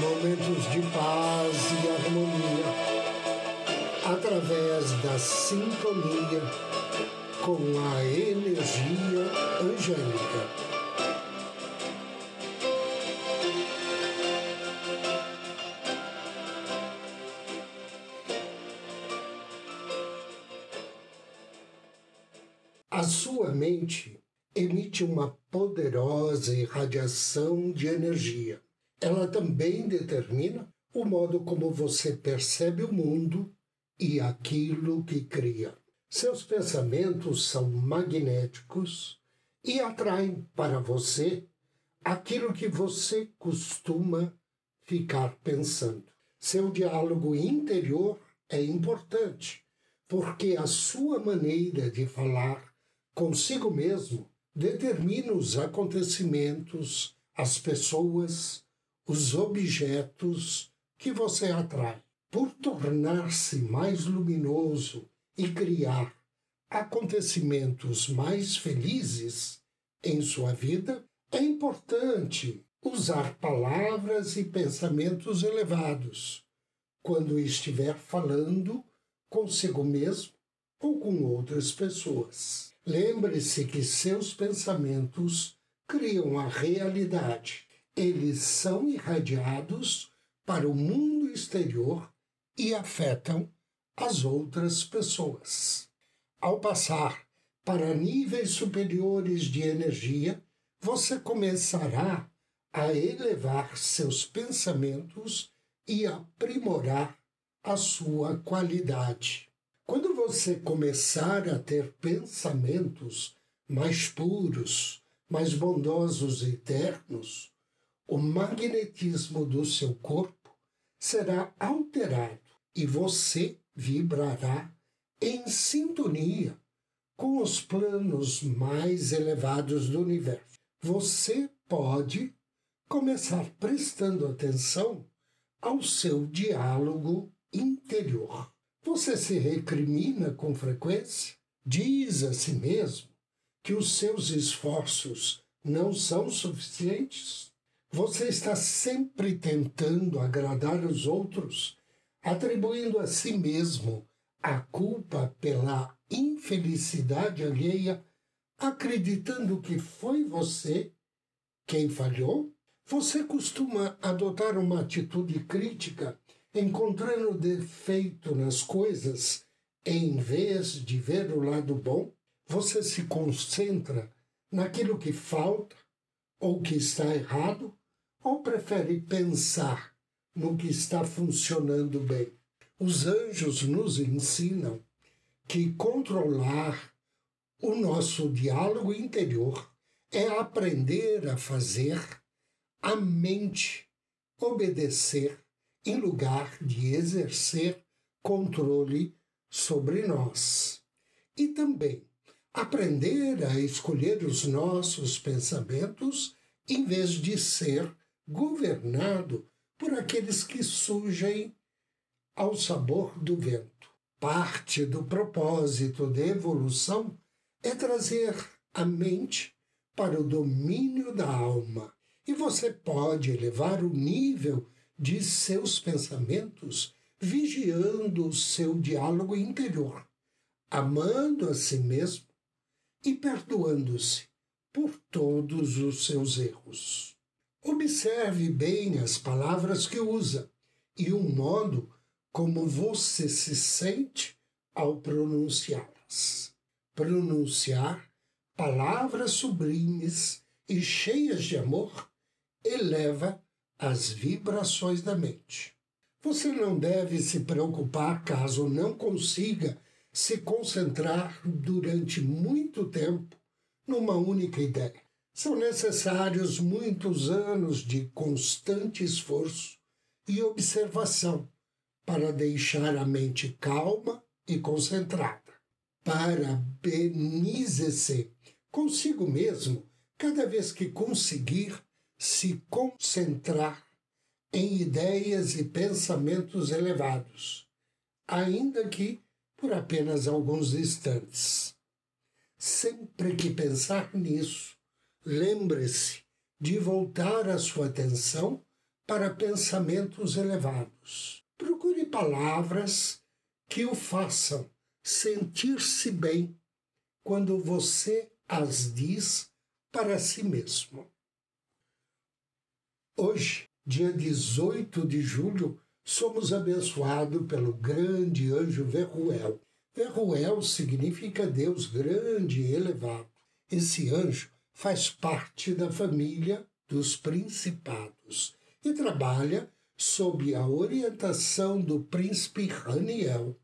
Momentos de paz e harmonia através da sintonia com a energia angélica. A sua mente emite uma poderosa irradiação de energia. Ela também determina o modo como você percebe o mundo e aquilo que cria. Seus pensamentos são magnéticos e atraem para você aquilo que você costuma ficar pensando. Seu diálogo interior é importante, porque a sua maneira de falar consigo mesmo determina os acontecimentos, as pessoas, os objetos que você atrai. Por tornar-se mais luminoso e criar acontecimentos mais felizes em sua vida, é importante usar palavras e pensamentos elevados quando estiver falando consigo mesmo ou com outras pessoas. Lembre-se que seus pensamentos criam a realidade. Eles são irradiados para o mundo exterior e afetam as outras pessoas. Ao passar para níveis superiores de energia, você começará a elevar seus pensamentos e aprimorar a sua qualidade. Quando você começar a ter pensamentos mais puros, mais bondosos e ternos, o magnetismo do seu corpo será alterado e você vibrará em sintonia com os planos mais elevados do universo. Você pode começar prestando atenção ao seu diálogo interior. Você se recrimina com frequência? Diz a si mesmo que os seus esforços não são suficientes? Você está sempre tentando agradar os outros, atribuindo a si mesmo a culpa pela infelicidade alheia, acreditando que foi você quem falhou? Você costuma adotar uma atitude crítica encontrando defeito nas coisas, em vez de ver o lado bom, você se concentra naquilo que falta ou que está errado, ou prefere pensar no que está funcionando bem. Os anjos nos ensinam que controlar o nosso diálogo interior é aprender a fazer a mente obedecer em lugar de exercer controle sobre nós. E também aprender a escolher os nossos pensamentos em vez de ser governado por aqueles que surgem ao sabor do vento. Parte do propósito da evolução é trazer a mente para o domínio da alma. E você pode elevar o nível de seus pensamentos, vigiando o seu diálogo interior, amando a si mesmo e perdoando-se por todos os seus erros. Observe bem as palavras que usa e o modo como você se sente ao pronunciá-las. Pronunciar palavras sublimes e cheias de amor eleva as vibrações da mente. Você não deve se preocupar caso não consiga se concentrar durante muito tempo numa única ideia. São necessários muitos anos de constante esforço e observação para deixar a mente calma e concentrada. Parabenize-se consigo mesmo cada vez que conseguir se concentrar em ideias e pensamentos elevados, ainda que por apenas alguns instantes. Sempre que pensar nisso, lembre-se de voltar a sua atenção para pensamentos elevados. Procure palavras que o façam sentir-se bem quando você as diz para si mesmo. Hoje, dia 18 de julho, somos abençoados pelo grande anjo Verruel. Verruel significa Deus grande e elevado. Esse anjo faz parte da família dos principados e trabalha sob a orientação do príncipe Raniel.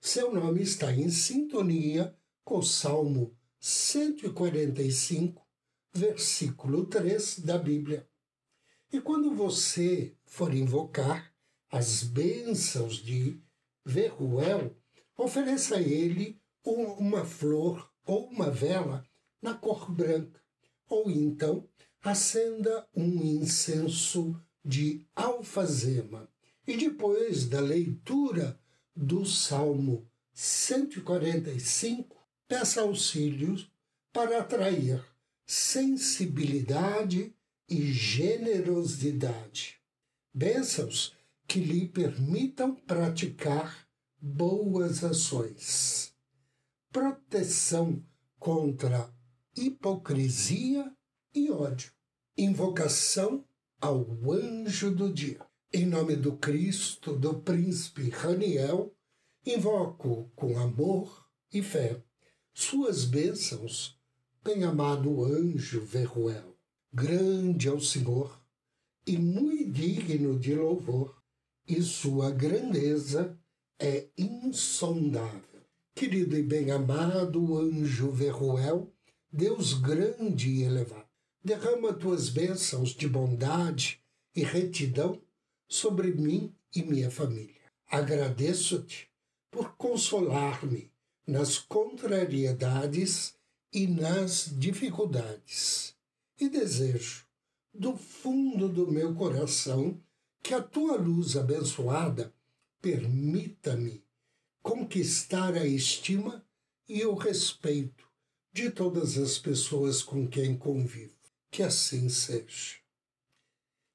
Seu nome está em sintonia com o Salmo 145, versículo 3 da Bíblia. E quando você for invocar as bênçãos de Verruel, ofereça a ele uma flor ou uma vela na cor branca, ou então acenda um incenso de alfazema. E depois da leitura do Salmo 145, peça auxílios para atrair sensibilidade e generosidade. Bênçãos que lhe permitam praticar boas ações. Proteção contra hipocrisia e ódio. Invocação ao anjo do dia. Em nome do Cristo, do príncipe Raniel, invoco com amor e fé suas bênçãos, bem-amado anjo Verruel grande é o Senhor e muito digno de louvor, e sua grandeza é insondável. Querido e bem-amado anjo Verruel, Deus grande e elevado, derrama tuas bênçãos de bondade e retidão sobre mim e minha família. Agradeço-te por consolar-me nas contrariedades e nas dificuldades e desejo, do fundo do meu coração, que a tua luz abençoada permita-me conquistar a estima e o respeito de todas as pessoas com quem convivo. Que assim seja.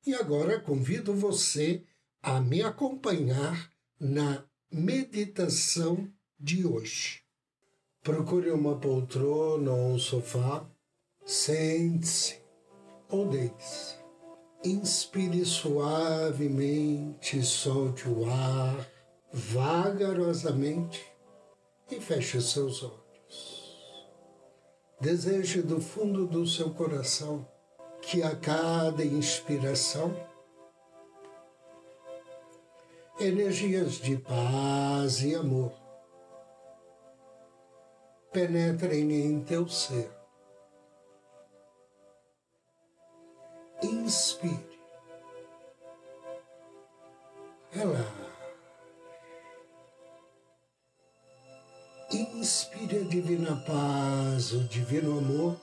E agora convido você a me acompanhar na meditação de hoje. Procure uma poltrona ou um sofá Sente-se ou deite-se. Inspire suavemente, solte o ar vagarosamente e feche seus olhos. Deseje do fundo do seu coração que a cada inspiração energias de paz e amor penetrem em teu ser Inspire. Relaxe. Inspire a divina paz, o divino amor.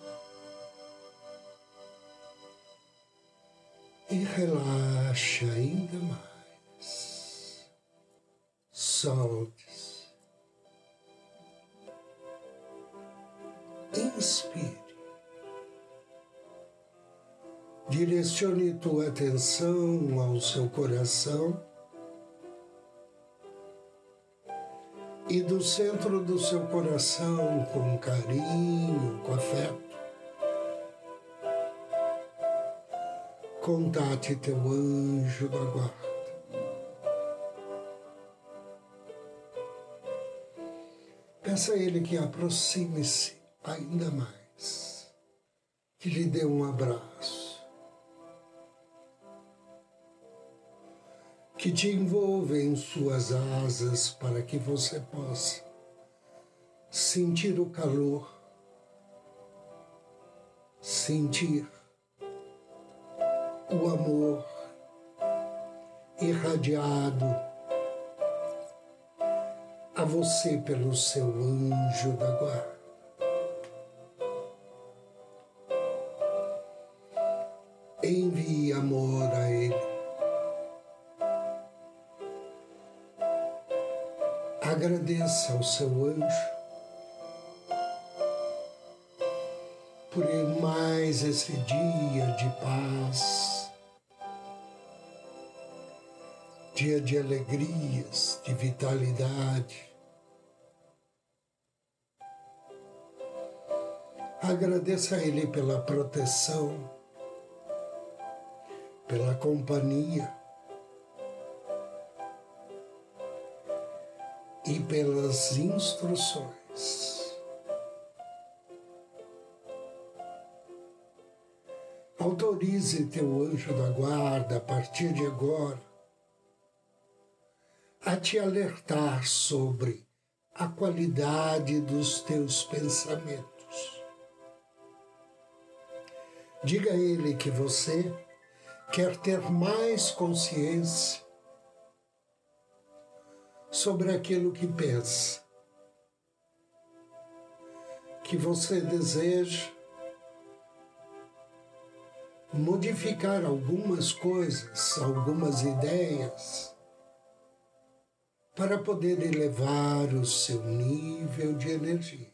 E relaxe ainda mais. Solte-se. Inspire. Direcione tua atenção ao seu coração e do centro do seu coração, com carinho, com afeto, contate teu anjo da guarda. Peça a ele que aproxime-se ainda mais, que lhe dê um abraço que te envolve em suas asas para que você possa sentir o calor, sentir o amor irradiado a você pelo seu anjo da guarda. Ao seu anjo por mais esse dia de paz, dia de alegrias, de vitalidade. Agradeça a Ele pela proteção, pela companhia e pelas instruções. Autorize teu anjo da guarda a partir de agora a te alertar sobre a qualidade dos teus pensamentos. Diga a ele que você quer ter mais consciência sobre aquilo que pensa, que você deseja modificar algumas coisas, algumas ideias, para poder elevar o seu nível de energia.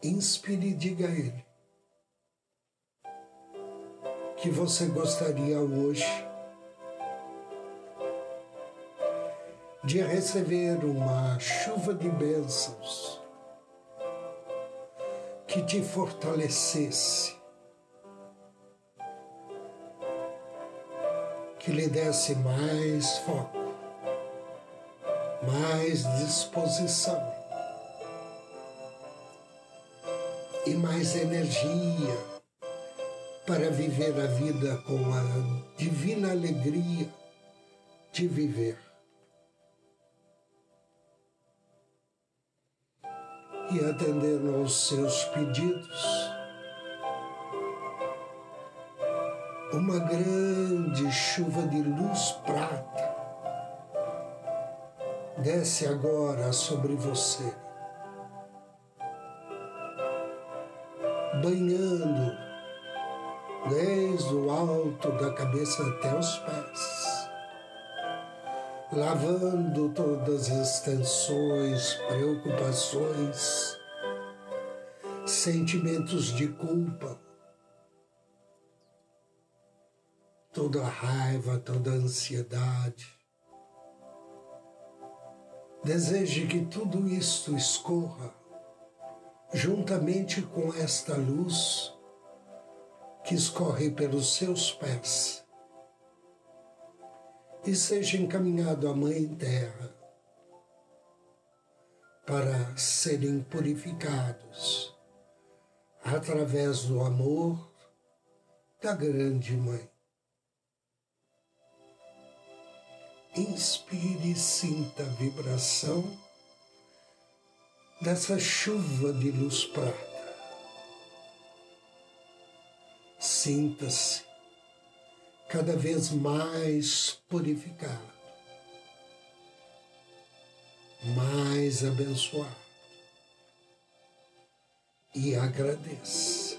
Inspire e diga a Ele que você gostaria hoje de receber uma chuva de bênçãos que te fortalecesse, que lhe desse mais foco, mais disposição e mais energia para viver a vida com a divina alegria de viver. E atendendo aos seus pedidos. Uma grande chuva de luz prata desce agora sobre você, banhando desde o alto da cabeça até os pés lavando todas as tensões, preocupações, sentimentos de culpa, toda raiva, toda ansiedade. Deseje que tudo isto escorra juntamente com esta luz que escorre pelos seus pés e seja encaminhado à Mãe Terra para serem purificados através do amor da Grande Mãe. Inspire e sinta a vibração dessa chuva de luz prata. Sinta-se cada vez mais purificado, mais abençoado. E agradeça.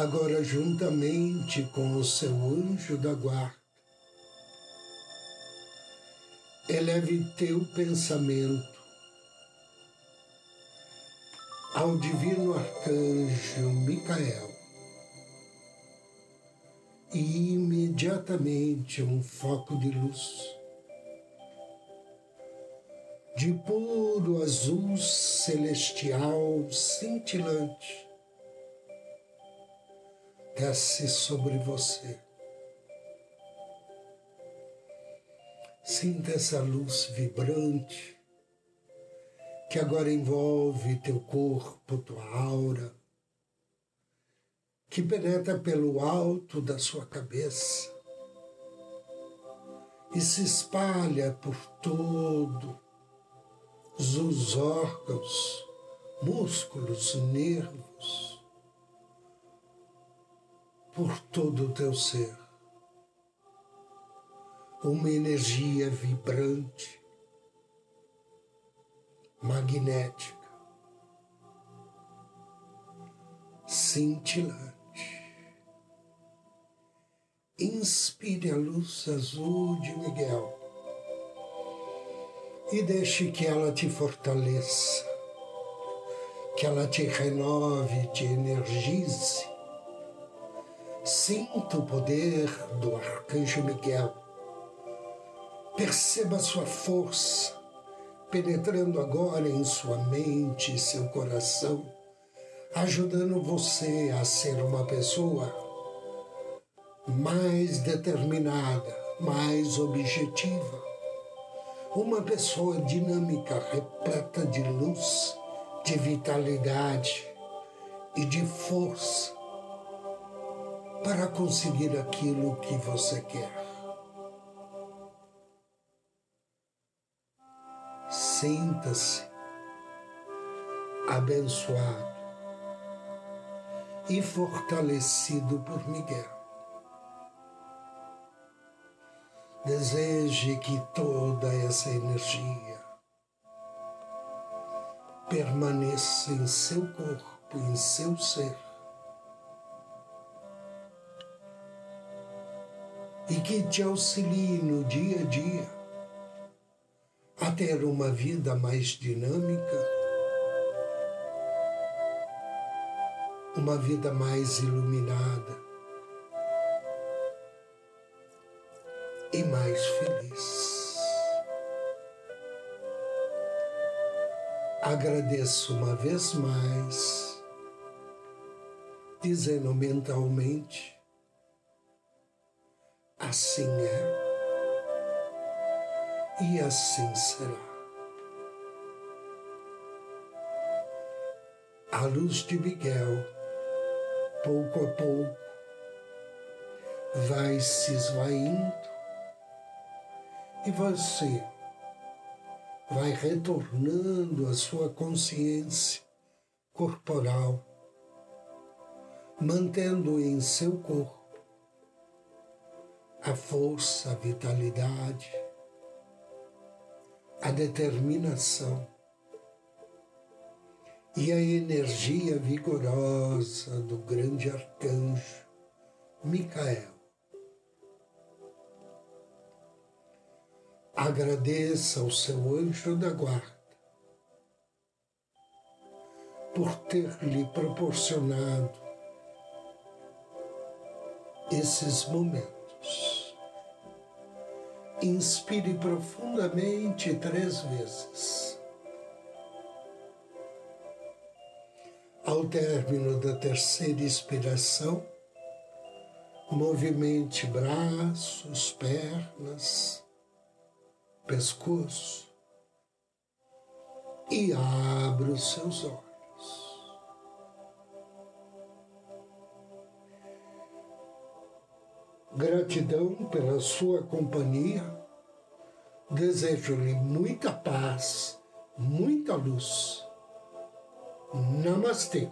Agora juntamente com o seu anjo da guarda. Eleve teu pensamento ao divino arcanjo Micael e imediatamente um foco de luz de puro azul celestial cintilante desce sobre você. Sinta essa luz vibrante que agora envolve teu corpo, tua aura, que penetra pelo alto da sua cabeça e se espalha por todos os órgãos, músculos, nervos, por todo o teu ser. Uma energia vibrante, magnética, cintilante inspire a luz azul de Miguel e deixe que ela te fortaleça, que ela te renove, te energize. Sinta o poder do arcanjo Miguel. Perceba sua força penetrando agora em sua mente e seu coração, ajudando você a ser uma pessoa mais determinada, mais objetiva. Uma pessoa dinâmica, repleta de luz, de vitalidade e de força para conseguir aquilo que você quer. Sinta-se abençoado e fortalecido por Miguel. Deseje que toda essa energia permaneça em seu corpo, em seu ser. E que te auxilie no dia a dia a ter uma vida mais dinâmica, uma vida mais iluminada e mais feliz. Agradeço uma vez mais, dizendo mentalmente: assim é. E assim será. A luz de Miguel, pouco a pouco, vai se esvaindo. E você vai retornando à sua consciência corporal, mantendo em seu corpo a força, a vitalidade, a determinação e a energia vigorosa do grande arcanjo Micael. agradeça ao seu anjo da guarda por ter lhe proporcionado esses momentos. Inspire profundamente três vezes. Ao término da terceira inspiração, movimente braços, pernas, pescoço e abra os seus olhos. Gratidão pela sua companhia. Desejo-lhe muita paz, muita luz. Namastê.